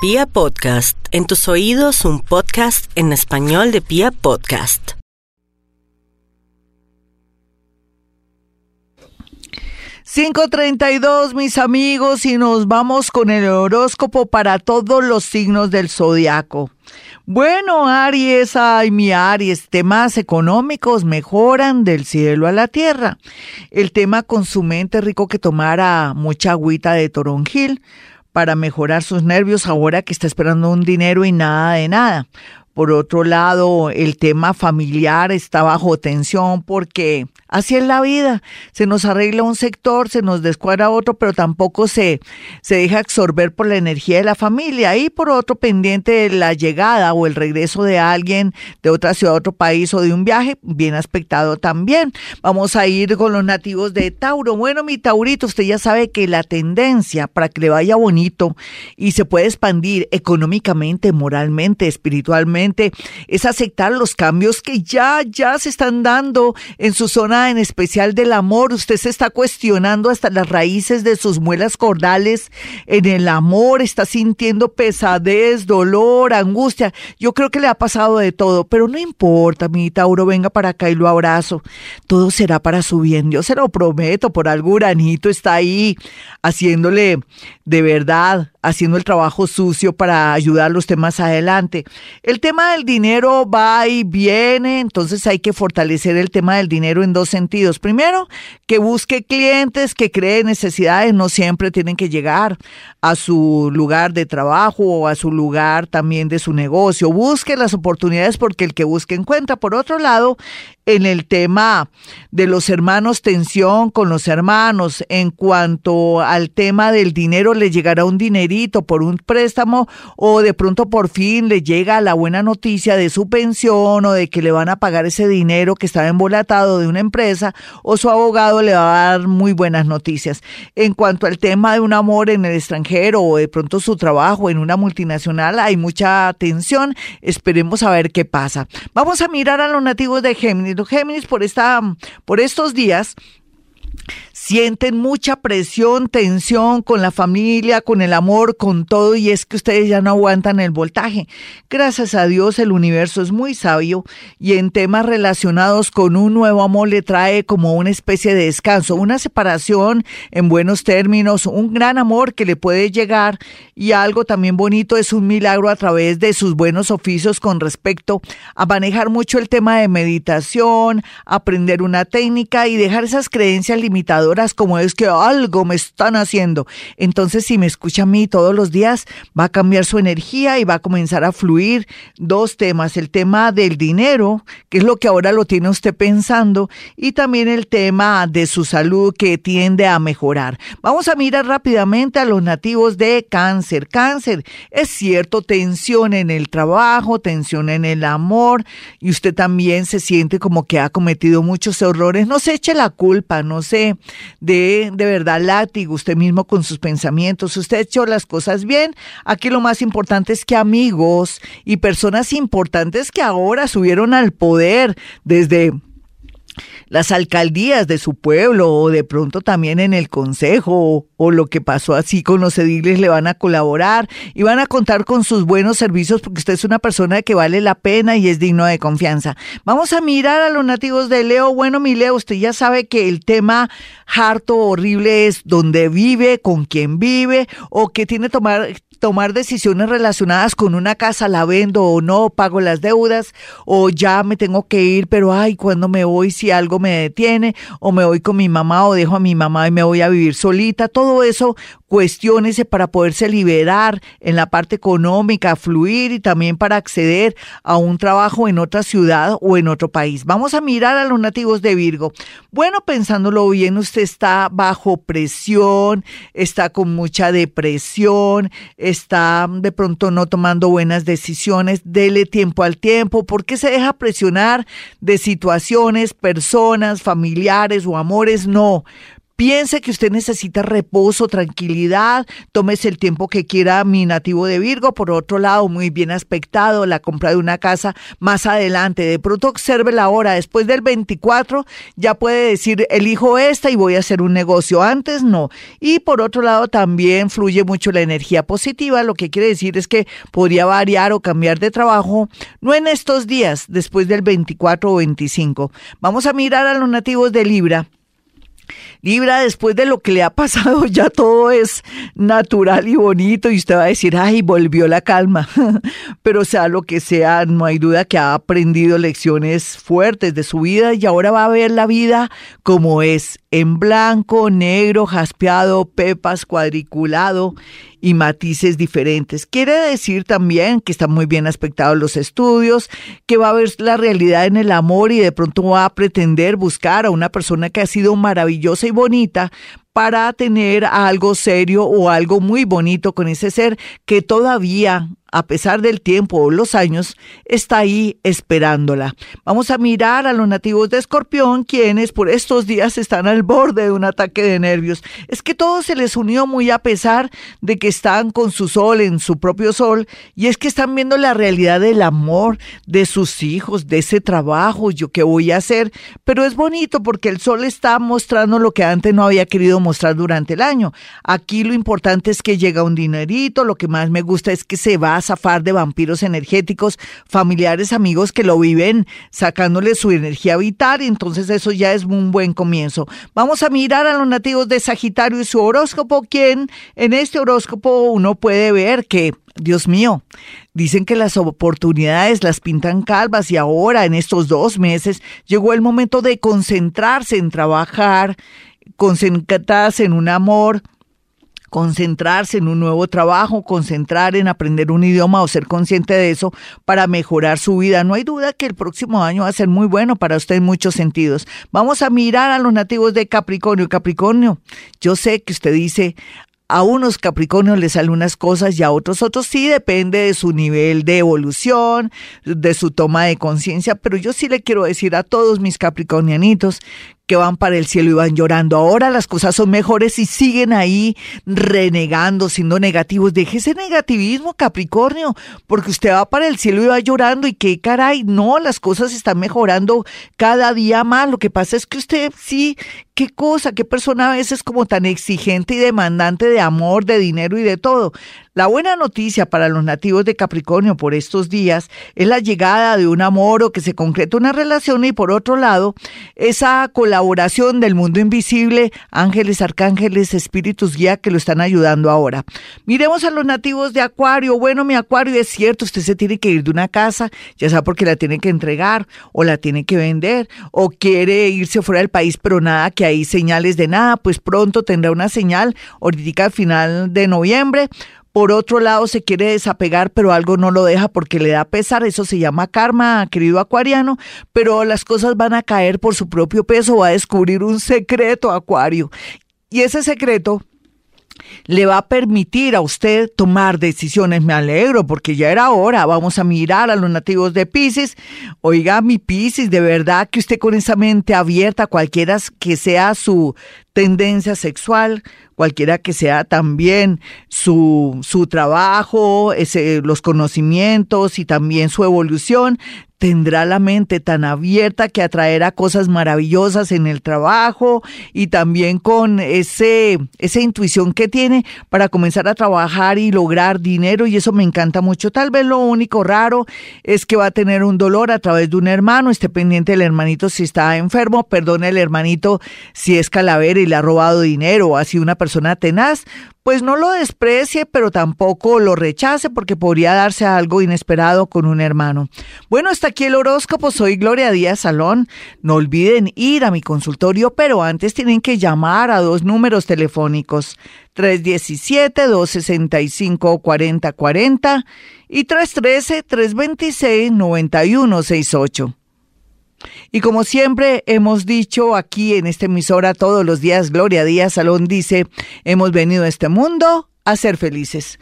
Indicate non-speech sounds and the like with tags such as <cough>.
Pia Podcast, en tus oídos un podcast en español de Pia Podcast. ...5.32 mis amigos y nos vamos con el horóscopo para todos los signos del zodiaco. Bueno, Aries, ay, mi Aries, temas económicos mejoran del cielo a la tierra. El tema con su mente rico que tomara mucha agüita de toronjil para mejorar sus nervios ahora que está esperando un dinero y nada de nada. Por otro lado, el tema familiar está bajo tensión porque Así es la vida. Se nos arregla un sector, se nos descuadra otro, pero tampoco se, se deja absorber por la energía de la familia. Y por otro, pendiente de la llegada o el regreso de alguien de otra ciudad, otro país o de un viaje, bien aspectado también. Vamos a ir con los nativos de Tauro. Bueno, mi Taurito, usted ya sabe que la tendencia para que le vaya bonito y se puede expandir económicamente, moralmente, espiritualmente, es aceptar los cambios que ya, ya se están dando en su zona en especial del amor. Usted se está cuestionando hasta las raíces de sus muelas cordales en el amor, está sintiendo pesadez, dolor, angustia. Yo creo que le ha pasado de todo, pero no importa, mi Tauro, venga para acá y lo abrazo. Todo será para su bien, yo se lo prometo, por algo Uranito está ahí haciéndole de verdad haciendo el trabajo sucio para ayudar los temas adelante. El tema del dinero va y viene, entonces hay que fortalecer el tema del dinero en dos sentidos. Primero, que busque clientes que cree necesidades, no siempre tienen que llegar a su lugar de trabajo o a su lugar también de su negocio. Busque las oportunidades porque el que busque encuentra. Por otro lado, en el tema de los hermanos, tensión con los hermanos. En cuanto al tema del dinero, le llegará un dinerito por un préstamo o de pronto por fin le llega la buena noticia de su pensión o de que le van a pagar ese dinero que estaba embolatado de una empresa o su abogado le va a dar muy buenas noticias. En cuanto al tema de un amor en el extranjero o de pronto su trabajo en una multinacional, hay mucha tensión. Esperemos a ver qué pasa. Vamos a mirar a los nativos de Géminis. Géminis por, esta, por estos días sienten mucha presión, tensión con la familia, con el amor, con todo, y es que ustedes ya no aguantan el voltaje. Gracias a Dios el universo es muy sabio y en temas relacionados con un nuevo amor le trae como una especie de descanso, una separación en buenos términos, un gran amor que le puede llegar y algo también bonito es un milagro a través de sus buenos oficios con respecto a manejar mucho el tema de meditación, aprender una técnica y dejar esas creencias limitadoras como es que algo me están haciendo. Entonces, si me escucha a mí todos los días, va a cambiar su energía y va a comenzar a fluir dos temas. El tema del dinero, que es lo que ahora lo tiene usted pensando, y también el tema de su salud que tiende a mejorar. Vamos a mirar rápidamente a los nativos de cáncer. Cáncer, es cierto, tensión en el trabajo, tensión en el amor, y usted también se siente como que ha cometido muchos errores. No se eche la culpa, no se de de verdad látigo usted mismo con sus pensamientos. Usted ha hecho las cosas bien. Aquí lo más importante es que amigos y personas importantes que ahora subieron al poder desde las alcaldías de su pueblo o de pronto también en el consejo o, lo que pasó así con los ediles le van a colaborar y van a contar con sus buenos servicios porque usted es una persona que vale la pena y es digno de confianza. Vamos a mirar a los nativos de Leo. Bueno, mi Leo, usted ya sabe que el tema harto, horrible es dónde vive, con quién vive o que tiene tomar tomar decisiones relacionadas con una casa, la vendo o no, pago las deudas, o ya me tengo que ir, pero ay, cuando me voy si algo me detiene, o me voy con mi mamá o dejo a mi mamá y me voy a vivir solita, todo eso cuestiones para poderse liberar en la parte económica, fluir y también para acceder a un trabajo en otra ciudad o en otro país. Vamos a mirar a los nativos de Virgo. Bueno, pensándolo bien, usted está bajo presión, está con mucha depresión, está de pronto no tomando buenas decisiones, dele tiempo al tiempo, porque se deja presionar de situaciones, personas, familiares o amores? No Piense que usted necesita reposo, tranquilidad, tómese el tiempo que quiera mi nativo de Virgo. Por otro lado, muy bien aspectado, la compra de una casa más adelante. De pronto observe la hora, después del 24 ya puede decir, elijo esta y voy a hacer un negocio. Antes no. Y por otro lado, también fluye mucho la energía positiva, lo que quiere decir es que podría variar o cambiar de trabajo, no en estos días, después del 24 o 25. Vamos a mirar a los nativos de Libra. Libra, después de lo que le ha pasado, <laughs> ya todo es natural y bonito y usted va a decir, ay, volvió la calma. <laughs> Pero sea lo que sea, no hay duda que ha aprendido lecciones fuertes de su vida y ahora va a ver la vida como es, en blanco, negro, jaspeado, pepas, cuadriculado y matices diferentes. Quiere decir también que están muy bien aspectados los estudios, que va a ver la realidad en el amor y de pronto va a pretender buscar a una persona que ha sido maravillosa y bonita para tener algo serio o algo muy bonito con ese ser que todavía a pesar del tiempo o los años, está ahí esperándola. Vamos a mirar a los nativos de Escorpión, quienes por estos días están al borde de un ataque de nervios. Es que todo se les unió muy a pesar de que están con su sol en su propio sol, y es que están viendo la realidad del amor, de sus hijos, de ese trabajo, yo qué voy a hacer, pero es bonito porque el sol está mostrando lo que antes no había querido mostrar durante el año. Aquí lo importante es que llega un dinerito, lo que más me gusta es que se va zafar de vampiros energéticos, familiares, amigos que lo viven sacándole su energía vital, y entonces eso ya es un buen comienzo. Vamos a mirar a los nativos de Sagitario y su horóscopo, quien en este horóscopo uno puede ver que Dios mío, dicen que las oportunidades las pintan calvas y ahora en estos dos meses llegó el momento de concentrarse en trabajar, concentrarse en un amor, concentrarse en un nuevo trabajo, concentrar en aprender un idioma o ser consciente de eso para mejorar su vida. No hay duda que el próximo año va a ser muy bueno para usted en muchos sentidos. Vamos a mirar a los nativos de Capricornio. Capricornio, yo sé que usted dice, a unos Capricornios les salen unas cosas y a otros otros sí, depende de su nivel de evolución, de su toma de conciencia, pero yo sí le quiero decir a todos mis capricornianitos que van para el cielo y van llorando. Ahora las cosas son mejores y siguen ahí renegando, siendo negativos. Deje ese negativismo, Capricornio, porque usted va para el cielo y va llorando y qué caray, no, las cosas están mejorando cada día más. Lo que pasa es que usted sí, qué cosa, qué persona a veces como tan exigente y demandante de amor, de dinero y de todo. La buena noticia para los nativos de Capricornio por estos días es la llegada de un amor o que se concreta una relación y por otro lado, esa colaboración del mundo invisible, ángeles, arcángeles, espíritus guía que lo están ayudando ahora. Miremos a los nativos de Acuario. Bueno, mi Acuario es cierto, usted se tiene que ir de una casa, ya sea porque la tiene que entregar o la tiene que vender o quiere irse fuera del país, pero nada, que hay señales de nada, pues pronto tendrá una señal, ahorita al final de noviembre por otro lado, se quiere desapegar, pero algo no lo deja porque le da pesar. Eso se llama karma, querido acuariano. Pero las cosas van a caer por su propio peso. Va a descubrir un secreto, acuario. Y ese secreto le va a permitir a usted tomar decisiones. Me alegro porque ya era hora. Vamos a mirar a los nativos de Pisces. Oiga, mi Pisces, de verdad que usted con esa mente abierta, cualquiera que sea su tendencia sexual, cualquiera que sea también su, su trabajo, los conocimientos y también su evolución, tendrá la mente tan abierta que atraerá cosas maravillosas en el trabajo y también con ese, esa intuición que tiene para comenzar a trabajar y lograr dinero y eso me encanta mucho. Tal vez lo único raro es que va a tener un dolor a través de un hermano, esté pendiente del hermanito si está enfermo, perdone el hermanito si es calavera le ha robado dinero o ha sido una persona tenaz, pues no lo desprecie, pero tampoco lo rechace porque podría darse algo inesperado con un hermano. Bueno, hasta aquí el horóscopo. Soy Gloria Díaz Salón. No olviden ir a mi consultorio, pero antes tienen que llamar a dos números telefónicos. 317-265-4040 y 313-326-9168. Y como siempre hemos dicho aquí en esta emisora todos los días, Gloria Díaz Salón dice, hemos venido a este mundo a ser felices.